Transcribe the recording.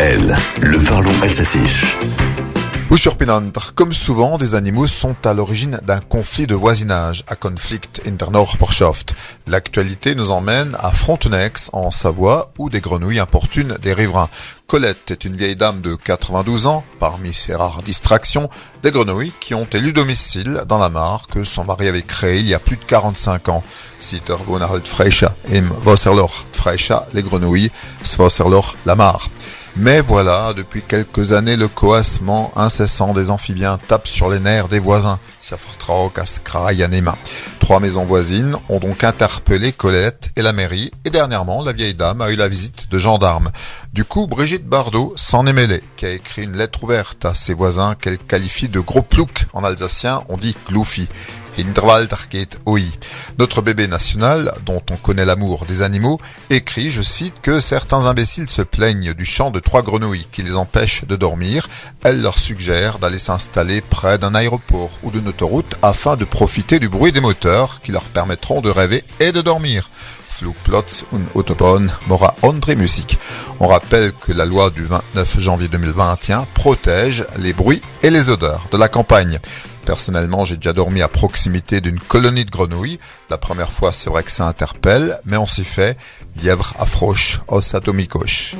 DKL, le parlons alsacien. Pinantre, comme souvent, des animaux sont à l'origine d'un conflit de voisinage, à conflict Internorporschaft. L'actualité nous emmène à Frontenex, en Savoie, où des grenouilles importunent des riverains. Colette est une vieille dame de 92 ans, parmi ses rares distractions, des grenouilles qui ont élu domicile dans la mare que son mari avait créée il y a plus de 45 ans. Sitter Gonarald Freicha, im Wasserloch Freicha, les grenouilles, Swasserloch, la mare. Mais voilà, depuis quelques années, le coassement incessant des amphibiens tape sur les nerfs des voisins. Trois maisons voisines ont donc interpellé Colette et la mairie, et dernièrement, la vieille dame a eu la visite de gendarmes. Du coup, Brigitte Bardot s'en est mêlée, qui a écrit une lettre ouverte à ses voisins qu'elle qualifie de gros plouc. En alsacien, on dit gloufi. Notre bébé national, dont on connaît l'amour des animaux, écrit, je cite, que certains imbéciles se plaignent du chant de trois grenouilles qui les empêchent de dormir. Elle leur suggère d'aller s'installer près d'un aéroport ou d'une autoroute afin de profiter du bruit des moteurs qui leur permettront de rêver et de dormir. Flugplatz und Autobahn Mora André Music. On rappelle que la loi du 29 janvier 2021 protège les bruits et les odeurs de la campagne. Personnellement, j'ai déjà dormi à proximité d'une colonie de grenouilles. La première fois, c'est vrai que ça interpelle, mais on s'y fait. Lièvre affroche, os atomicos.